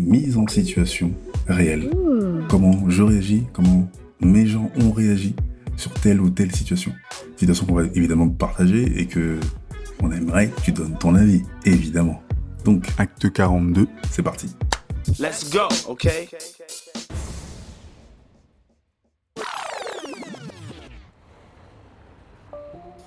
Mise en situation réelle. Comment je réagis, comment mes gens ont réagi sur telle ou telle situation. Situation qu'on va évidemment partager et que on aimerait que tu donnes ton avis, évidemment. Donc, acte 42, c'est parti. let's go, okay?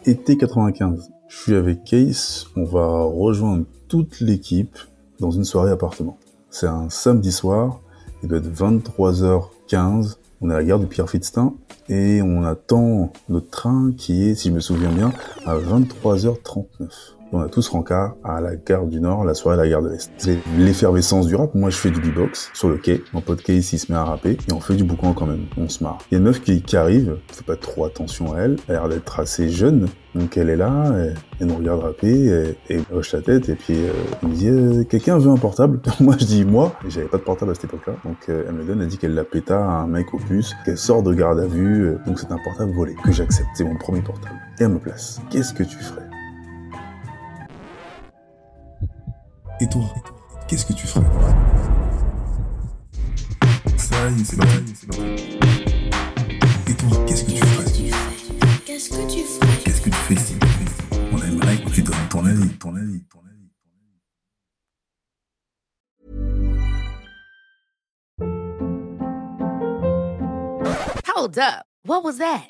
été 95. Je suis avec Case, on va rejoindre toute l'équipe dans une soirée appartement. C'est un samedi soir, il doit être 23h15, on est à la gare de Pierre-Fitztin et on attend notre train qui est, si je me souviens bien, à 23h39. On a tous rencard à la gare du Nord, la soirée à la gare de l'Est. C'est l'effervescence du rap. Moi, je fais du beatbox sur le quai. Mon pote Case, il se met à rapper et on fait du boucan quand même. On se marre. Il y a une meuf qui, qui arrive. Fais pas trop attention à elle. Elle a l'air d'être assez jeune. Donc elle est là, elle, nous regarde rapper, et, hoche la tête, et puis euh, elle me dit euh, quelqu'un veut un portable? Moi je dis moi, j'avais pas de portable à cette époque-là, donc euh, elle me donne, elle dit qu'elle l'a péta à un mec au puce, qu'elle sort de garde à vue, euh, donc c'est un portable volé, que j'accepte, c'est mon premier portable. Et elle me place. Qu'est-ce que tu ferais? Et toi, qu'est-ce que tu ferais Ça y est, c'est parti, c'est parti. Et toi, qu'est-ce que tu ferais Qu'est-ce que tu ferais Qu'est-ce que tu fais ici On aimerait que tu donnes ton avis, ton avis, ton avis. Hold up. What was that?